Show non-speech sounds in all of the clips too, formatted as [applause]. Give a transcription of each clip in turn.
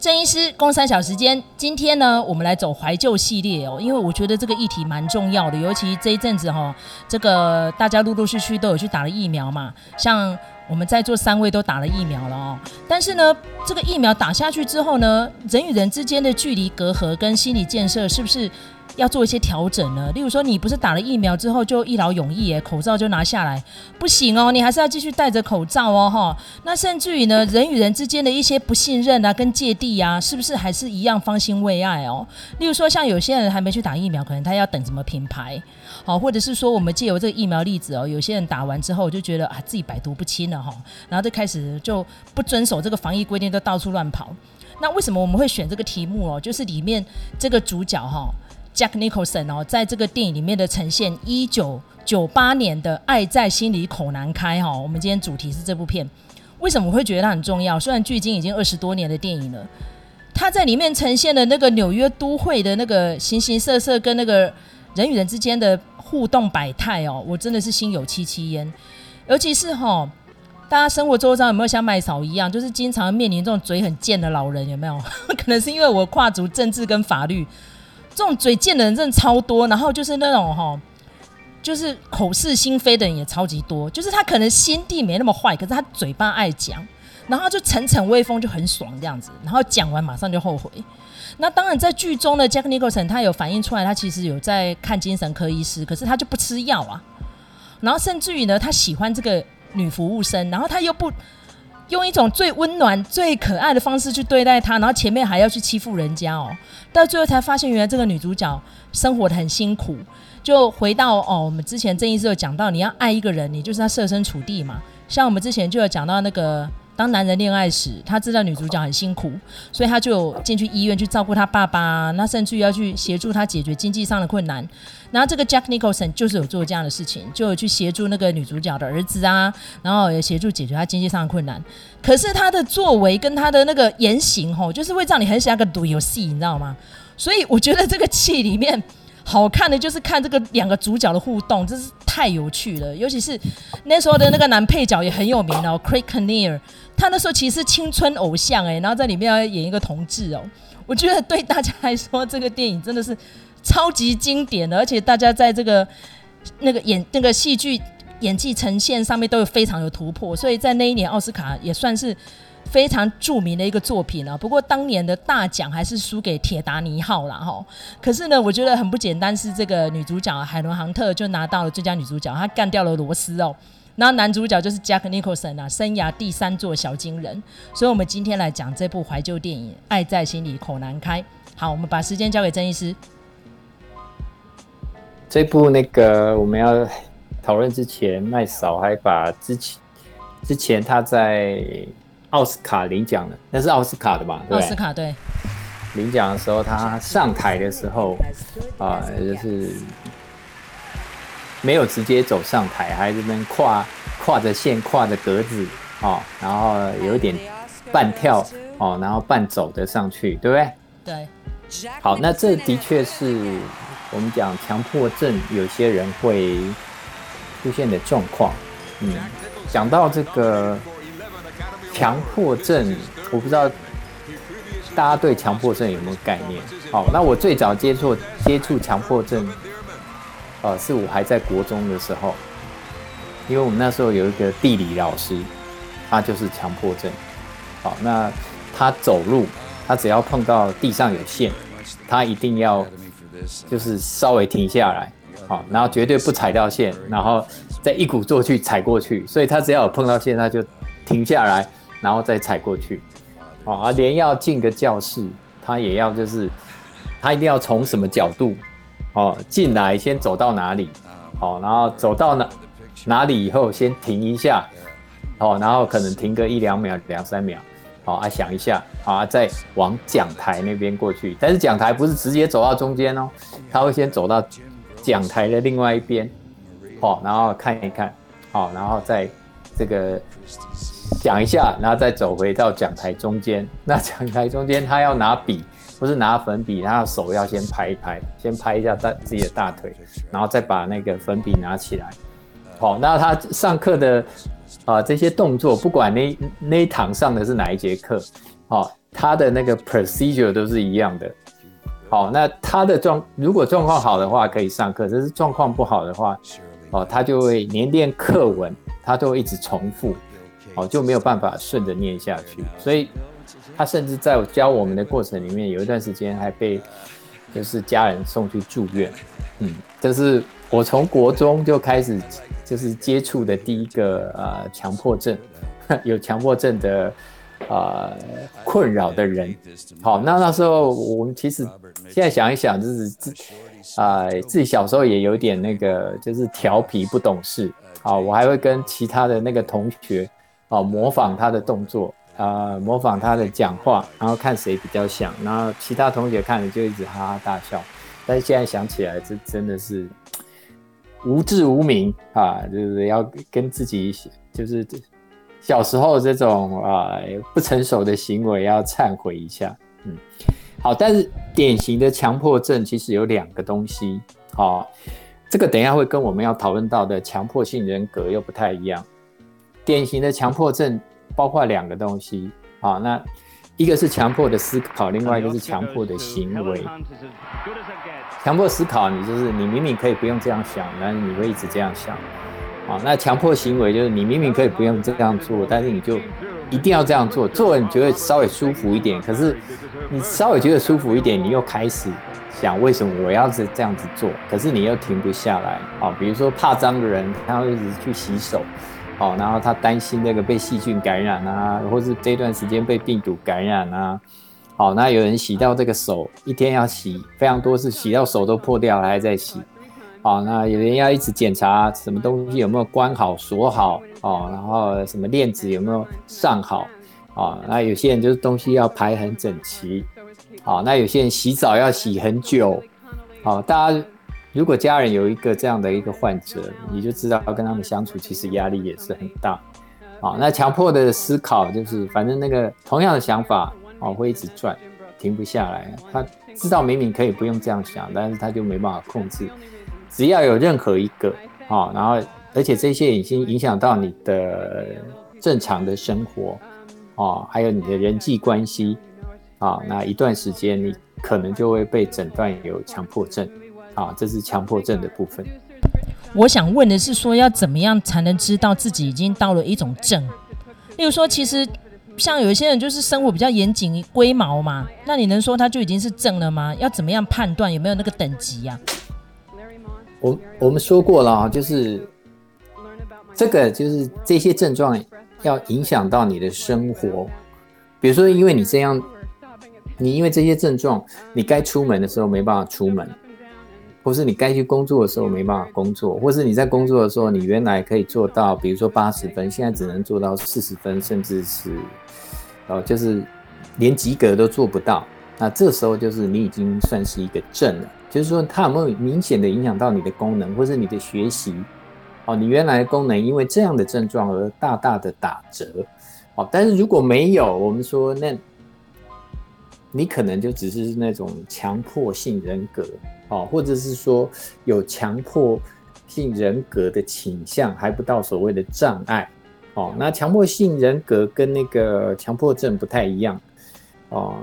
郑医师，公三小时间，今天呢，我们来走怀旧系列哦，因为我觉得这个议题蛮重要的，尤其这一阵子哈、这个大家陆陆续续都有去打了疫苗嘛，像我们在座三位都打了疫苗了哦，但是呢，这个疫苗打下去之后呢，人与人之间的距离隔阂跟心理建设是不是？要做一些调整呢，例如说，你不是打了疫苗之后就一劳永逸，哎，口罩就拿下来，不行哦，你还是要继续戴着口罩哦，哈。那甚至于呢，人与人之间的一些不信任啊，跟芥蒂啊，是不是还是一样方兴未艾哦？例如说，像有些人还没去打疫苗，可能他要等什么品牌，好，或者是说，我们借由这个疫苗例子哦，有些人打完之后就觉得啊，自己百毒不侵了哈，然后就开始就不遵守这个防疫规定，都到处乱跑。那为什么我们会选这个题目哦？就是里面这个主角哈。Jack Nicholson 哦，在这个电影里面的呈现，一九九八年的《爱在心里口难开》哈，我们今天主题是这部片。为什么我会觉得它很重要？虽然距今已经二十多年的电影了，它在里面呈现的那个纽约都会的那个形形色色跟那个人与人之间的互动百态哦，我真的是心有戚戚焉。尤其是哈，大家生活周遭有没有像麦嫂一样，就是经常面临这种嘴很贱的老人？有没有？[laughs] 可能是因为我跨足政治跟法律。这种嘴贱的人真的超多，然后就是那种哈，就是口是心非的人也超级多。就是他可能心地没那么坏，可是他嘴巴爱讲，然后就逞逞威风就很爽这样子，然后讲完马上就后悔。那当然在剧中的 Jack Nicholson 他有反映出来，他其实有在看精神科医师，可是他就不吃药啊。然后甚至于呢，他喜欢这个女服务生，然后他又不。用一种最温暖、最可爱的方式去对待她，然后前面还要去欺负人家哦，到最后才发现原来这个女主角生活的很辛苦。就回到哦，我们之前郑医师有讲到，你要爱一个人，你就是要设身处地嘛。像我们之前就有讲到那个。当男人恋爱时，他知道女主角很辛苦，所以他就进去医院去照顾他爸爸，那甚至于要去协助他解决经济上的困难。然后这个 Jack Nicholson 就是有做这样的事情，就有去协助那个女主角的儿子啊，然后也协助解决他经济上的困难。可是他的作为跟他的那个言行，吼，就是会让你很想要个赌游戏，你知道吗？所以我觉得这个戏里面。好看的就是看这个两个主角的互动，真是太有趣了。尤其是那时候的那个男配角也很有名哦，Craig Kinnear，他那时候其实青春偶像哎，然后在里面要演一个同志哦。我觉得对大家来说，这个电影真的是超级经典的，而且大家在这个那个演那个戏剧演技呈现上面都有非常有突破，所以在那一年奥斯卡也算是。非常著名的一个作品啊，不过当年的大奖还是输给《铁达尼号》啦。哈。可是呢，我觉得很不简单，是这个女主角海伦·杭特就拿到了最佳女主角，她干掉了罗斯哦。然后男主角就是 Jack Nicholson 啊，生涯第三座小金人。所以，我们今天来讲这部怀旧电影《爱在心里口难开》。好，我们把时间交给郑医师。这部那个我们要讨论之前，麦嫂还把之前之前他在。奥斯卡领奖的，那是奥斯卡的吧？对，奥斯卡对。领奖的时候，他上台的时候，啊、呃，就是没有直接走上台，还这边跨跨着线、跨着格子，哦，然后有一点半跳，哦，然后半走的上去，对不对？对。好，那这的确是我们讲强迫症有些人会出现的状况。嗯，讲到这个。强迫症，我不知道大家对强迫症有没有概念？好，那我最早接触接触强迫症，呃，是我还在国中的时候，因为我们那时候有一个地理老师，他就是强迫症。好，那他走路，他只要碰到地上有线，他一定要就是稍微停下来，好，然后绝对不踩到线，然后再一鼓作气踩过去。所以他只要有碰到线，他就停下来。然后再踩过去，啊，连要进个教室，他也要就是，他一定要从什么角度，哦，进来先走到哪里，好，然后走到哪哪里以后先停一下，哦，然后可能停个一两秒、两三秒，好啊，想一下，啊，再往讲台那边过去。但是讲台不是直接走到中间哦，他会先走到讲台的另外一边，好，然后看一看，好，然后再这个。讲一下，然后再走回到讲台中间。那讲台中间，他要拿笔，不是拿粉笔，他的手要先拍一拍，先拍一下大自己的大腿，然后再把那个粉笔拿起来。好，那他上课的啊、这些动作，不管那那一堂上的是哪一节课，好，他的那个 procedure 都是一样的。好，那他的状如果状况好的话可以上课，但是状况不好的话，哦，他就会连练课文，他都会一直重复，哦，就没有办法顺着念下去。所以他甚至在教我们的过程里面，有一段时间还被就是家人送去住院。嗯，这是我从国中就开始就是接触的第一个呃强迫症，[laughs] 有强迫症的。啊、呃，困扰的人，好，那那时候我们其实现在想一想，就是自啊、呃、自己小时候也有点那个，就是调皮不懂事啊，我还会跟其他的那个同学哦模仿他的动作啊，模仿他的讲话，然后看谁比较像，然后其他同学看了就一直哈哈大笑，但是现在想起来，这真的是无智无明啊，就是要跟自己就是。小时候这种啊、不成熟的行为要忏悔一下，嗯，好，但是典型的强迫症其实有两个东西，好、哦，这个等一下会跟我们要讨论到的强迫性人格又不太一样。典型的强迫症包括两个东西，好、哦，那一个是强迫的思考，另外一个是强迫的行为。强迫思考，你就是你明明可以不用这样想，但是你会一直这样想。啊，那强迫行为就是你明明可以不用这样做，但是你就一定要这样做，做了你觉得稍微舒服一点，可是你稍微觉得舒服一点，你又开始想为什么我要是这样子做，可是你又停不下来。啊，比如说怕脏的人，他要一直去洗手，哦，然后他担心那个被细菌感染啊，或是这段时间被病毒感染啊，好，那有人洗到这个手一天要洗非常多次，洗到手都破掉了还在洗。好，那有人要一直检查什么东西有没有关好锁好。哦，然后什么链子有没有上好。啊？那有些人就是东西要排很整齐，好，那有些人洗澡要洗很久，好，大家如果家人有一个这样的一个患者，你就知道要跟他们相处其实压力也是很大，好，那强迫的思考就是反正那个同样的想法哦会一直转，停不下来，他知道明明可以不用这样想，但是他就没办法控制。只要有任何一个啊，然后而且这些已经影响到你的正常的生活啊，还有你的人际关系啊，那一段时间你可能就会被诊断有强迫症啊，这是强迫症的部分。我想问的是说，要怎么样才能知道自己已经到了一种症？例如说，其实像有一些人就是生活比较严谨、龟毛嘛，那你能说他就已经是症了吗？要怎么样判断有没有那个等级呀？我我们说过了啊，就是这个就是这些症状要影响到你的生活，比如说因为你这样，你因为这些症状，你该出门的时候没办法出门，或是你该去工作的时候没办法工作，或是你在工作的时候，你原来可以做到，比如说八十分，现在只能做到四十分，甚至是哦，就是连及格都做不到，那这时候就是你已经算是一个症了。就是说，它有没有明显的影响到你的功能，或是你的学习？哦，你原来的功能因为这样的症状而大大的打折。哦，但是如果没有，我们说那，你可能就只是那种强迫性人格，哦，或者是说有强迫性人格的倾向，还不到所谓的障碍。哦，那强迫性人格跟那个强迫症不太一样。哦。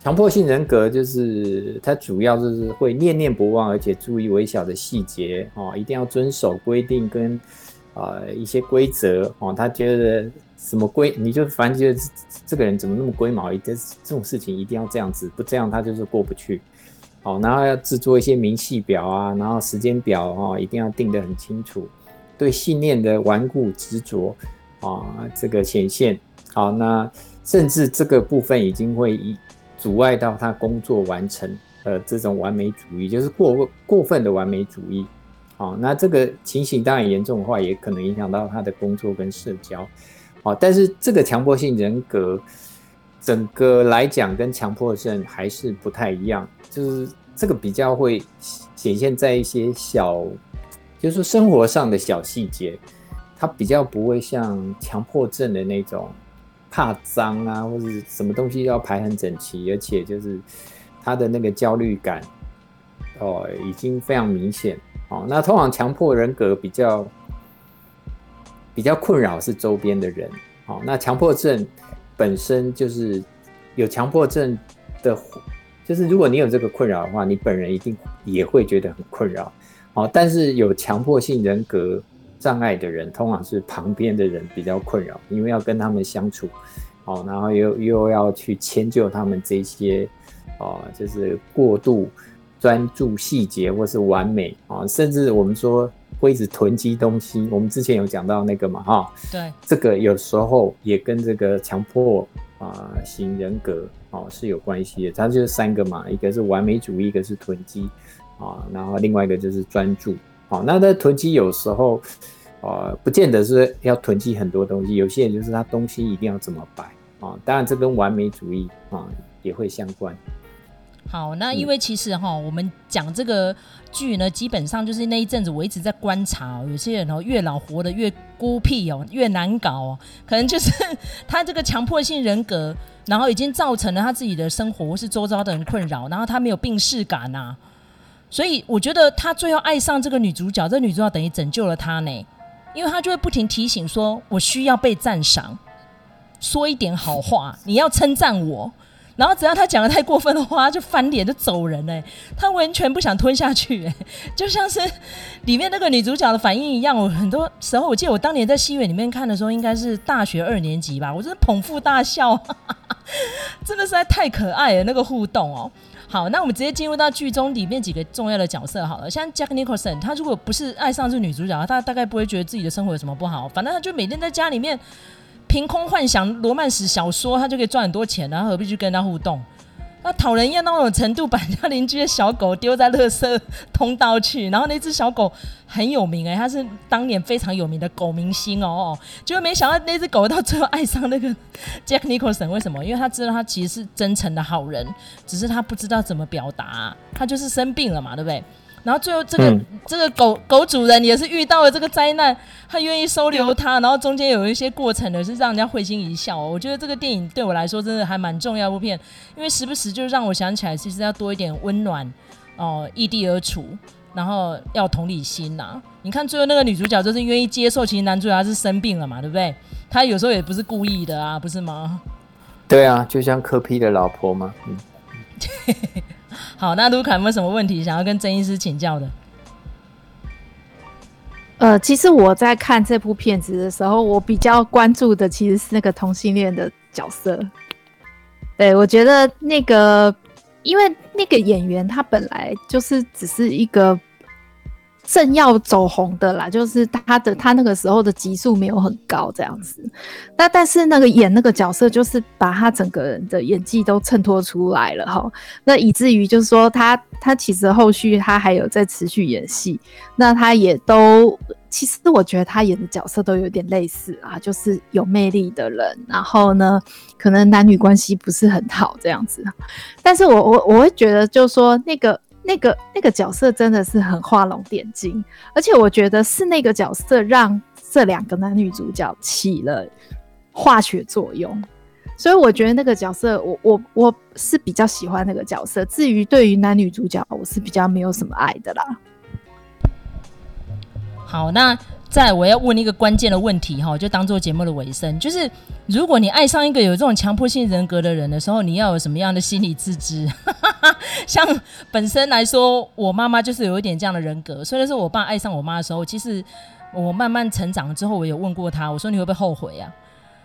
强迫性人格就是他主要就是会念念不忘，而且注意微小的细节哦，一定要遵守规定跟啊、呃、一些规则哦。他觉得什么规，你就反正觉得这个人怎么那么龟毛，一这这种事情一定要这样子，不这样他就是过不去。哦，然后要制作一些明细表啊，然后时间表哦，一定要定得很清楚。对信念的顽固执着啊，这个显现好，那甚至这个部分已经会一。阻碍到他工作完成，呃，这种完美主义就是过过分的完美主义，好，那这个情形当然严重的话，也可能影响到他的工作跟社交，好，但是这个强迫性人格，整个来讲跟强迫症还是不太一样，就是这个比较会显现在一些小，就是生活上的小细节，它比较不会像强迫症的那种。怕脏啊，或者什么东西要排很整齐，而且就是他的那个焦虑感哦，已经非常明显哦。那通常强迫人格比较比较困扰是周边的人哦。那强迫症本身就是有强迫症的，就是如果你有这个困扰的话，你本人一定也会觉得很困扰。哦，但是有强迫性人格障碍的人，通常是旁边的人比较困扰，因为要跟他们相处，哦，然后又又要去迁就他们这些，哦，就是过度专注细节或是完美啊，甚至我们说会一直囤积东西，我们之前有讲到那个嘛，哈，对，这个有时候也跟这个强迫啊型人格哦是有关系的，它就是三个嘛，一个是完美主义，一个是囤积。啊，然后另外一个就是专注，好，那在囤积有时候，呃，不见得是要囤积很多东西，有些人就是他东西一定要怎么摆啊，当然这跟完美主义啊也会相关。好，那因为其实哈，我们讲这个剧呢，基本上就是那一阵子我一直在观察，哦有些人哦越老活得越孤僻哦，越难搞哦，可能就是他这个强迫性人格，然后已经造成了他自己的生活或是周遭的人困扰，然后他没有病逝感呐。所以我觉得他最后爱上这个女主角，这个女主角等于拯救了他呢，因为他就会不停提醒说：“我需要被赞赏，说一点好话，你要称赞我。”然后只要他讲得太过分的话，就翻脸就走人嘞。他完全不想吞下去，哎，[laughs] 就像是里面那个女主角的反应一样。我很多时候，我记得我当年在戏院里面看的时候，应该是大学二年级吧，我真的捧腹大笑，[laughs] 真的实在太可爱了那个互动哦。好，那我们直接进入到剧中里面几个重要的角色好了。像 Jack Nicholson，他如果不是爱上这女主角，他大概不会觉得自己的生活有什么不好。反正他就每天在家里面凭空幻想罗曼史小说，他就可以赚很多钱，然后何必去跟他互动？那讨人厌到那种程度，把人家邻居的小狗丢在垃圾通道去，然后那只小狗很有名哎、欸，它是当年非常有名的狗明星哦，结果没想到那只狗到最后爱上那个 [laughs] Jack Nicholson，为什么？因为他知道他其实是真诚的好人，只是他不知道怎么表达，他就是生病了嘛，对不对？然后最后这个、嗯、这个狗狗主人也是遇到了这个灾难，他愿意收留他，然后中间有一些过程呢，是让人家会心一笑。我觉得这个电影对我来说真的还蛮重要的部片，因为时不时就让我想起来，其实要多一点温暖哦，异地而处，然后要同理心呐、啊。你看最后那个女主角就是愿意接受，其实男主角是生病了嘛，对不对？他有时候也不是故意的啊，不是吗？对啊，就像柯 P 的老婆嘛。嗯 [laughs] 好，那卢卡有没有什么问题想要跟曾医师请教的？呃，其实我在看这部片子的时候，我比较关注的其实是那个同性恋的角色。对，我觉得那个，因为那个演员他本来就是只是一个。正要走红的啦，就是他的他那个时候的级数没有很高这样子，那但是那个演那个角色就是把他整个人的演技都衬托出来了哈，那以至于就是说他他其实后续他还有在持续演戏，那他也都其实我觉得他演的角色都有点类似啊，就是有魅力的人，然后呢可能男女关系不是很好这样子，但是我我我会觉得就是说那个。那个那个角色真的是很画龙点睛，而且我觉得是那个角色让这两个男女主角起了化学作用，所以我觉得那个角色我我我是比较喜欢那个角色。至于对于男女主角，我是比较没有什么爱的啦。好，那。再，我要问一个关键的问题哈，就当做节目的尾声，就是如果你爱上一个有这种强迫性人格的人的时候，你要有什么样的心理自知？[laughs] 像本身来说，我妈妈就是有一点这样的人格，所以说我爸爱上我妈的时候，其实我慢慢成长之后，我有问过他，我说你会不会后悔啊？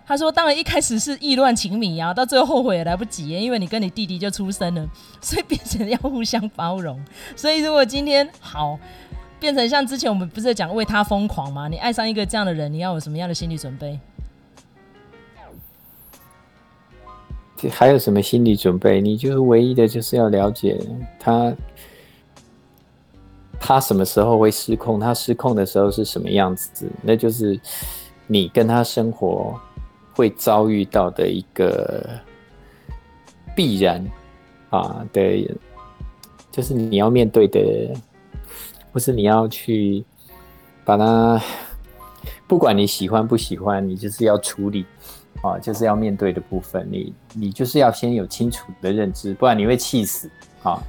他说当然一开始是意乱情迷啊，到最后后悔也来不及，因为你跟你弟弟就出生了，所以变成要互相包容。所以如果今天好。变成像之前我们不是讲为他疯狂吗？你爱上一个这样的人，你要有什么样的心理准备？还有什么心理准备？你就是唯一的，就是要了解他，他什么时候会失控，他失控的时候是什么样子，那就是你跟他生活会遭遇到的一个必然啊的，就是你要面对的。不是你要去把它，不管你喜欢不喜欢，你就是要处理啊，就是要面对的部分。你你就是要先有清楚的认知，不然你会气死啊！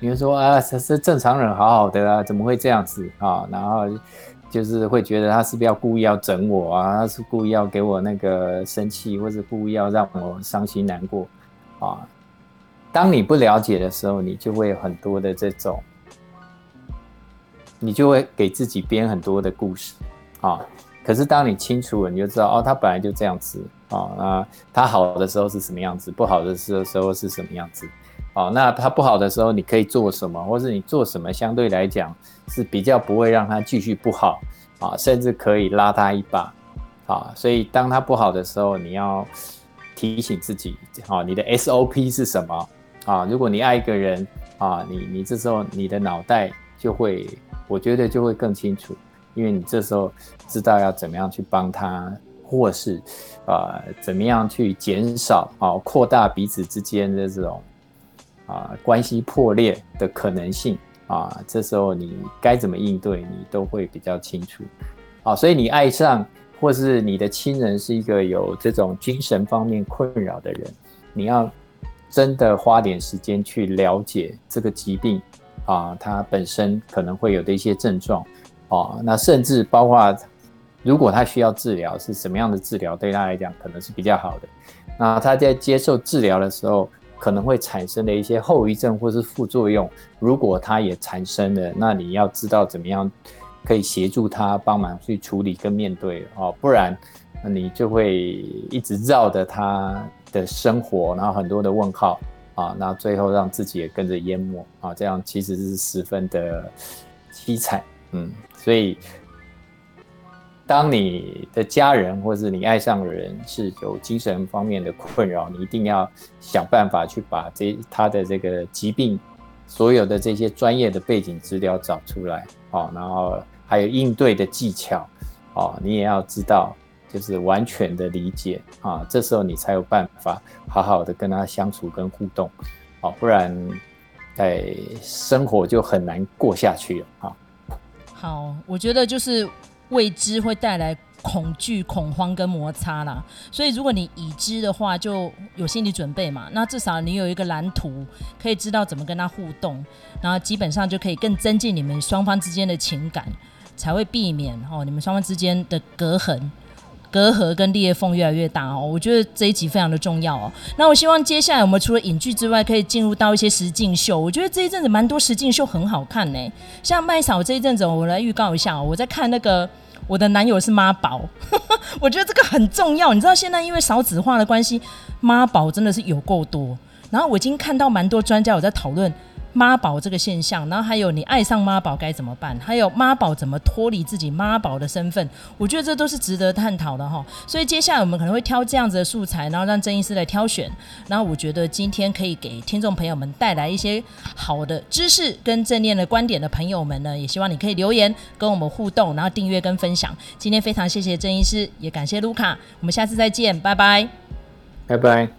你会说啊，这是正常人，好好的啊，怎么会这样子啊？然后就是会觉得他是不是要故意要整我啊？他是故意要给我那个生气，或者故意要让我伤心难过啊。当你不了解的时候，你就会有很多的这种，你就会给自己编很多的故事啊。可是当你清楚了，你就知道哦，他本来就这样子啊。那他好的时候是什么样子，不好的时候时候是什么样子？哦，那他不好的时候你可以做什么，或是你做什么相对来讲是比较不会让他继续不好啊，甚至可以拉他一把啊。所以当他不好的时候，你要提醒自己，啊，你的 SOP 是什么啊？如果你爱一个人啊，你你这时候你的脑袋就会，我觉得就会更清楚。因为你这时候知道要怎么样去帮他，或是啊、怎么样去减少啊扩大彼此之间的这种啊关系破裂的可能性啊，这时候你该怎么应对，你都会比较清楚啊。所以你爱上或是你的亲人是一个有这种精神方面困扰的人，你要真的花点时间去了解这个疾病啊，它本身可能会有的一些症状。啊，那甚至包括，如果他需要治疗，是什么样的治疗对他来讲可能是比较好的？那他在接受治疗的时候，可能会产生的一些后遗症或是副作用，如果他也产生了，那你要知道怎么样可以协助他帮忙去处理跟面对哦，不然你就会一直绕着他的生活，然后很多的问号啊，那最后让自己也跟着淹没啊，这样其实是十分的凄惨，嗯。所以，当你的家人或是你爱上的人是有精神方面的困扰，你一定要想办法去把这他的这个疾病所有的这些专业的背景资料找出来，哦，然后还有应对的技巧，哦，你也要知道，就是完全的理解啊，这时候你才有办法好好的跟他相处跟互动，哦，不然，哎，生活就很难过下去了啊。好，我觉得就是未知会带来恐惧、恐慌跟摩擦啦。所以如果你已知的话，就有心理准备嘛。那至少你有一个蓝图，可以知道怎么跟他互动，然后基本上就可以更增进你们双方之间的情感，才会避免哦你们双方之间的隔阂。隔阂跟裂缝越来越大哦，我觉得这一集非常的重要哦。那我希望接下来我们除了影剧之外，可以进入到一些实境秀。我觉得这一阵子蛮多实境秀很好看呢，像麦嫂这一阵子，我来预告一下哦，我在看那个我的男友是妈宝，[laughs] 我觉得这个很重要。你知道现在因为少子化的关系，妈宝真的是有够多。然后我已经看到蛮多专家有在讨论。妈宝这个现象，然后还有你爱上妈宝该怎么办？还有妈宝怎么脱离自己妈宝的身份？我觉得这都是值得探讨的哈。所以接下来我们可能会挑这样子的素材，然后让郑医师来挑选。然后我觉得今天可以给听众朋友们带来一些好的知识跟正念的观点的朋友们呢，也希望你可以留言跟我们互动，然后订阅跟分享。今天非常谢谢郑医师，也感谢卢卡，我们下次再见，拜拜，拜拜。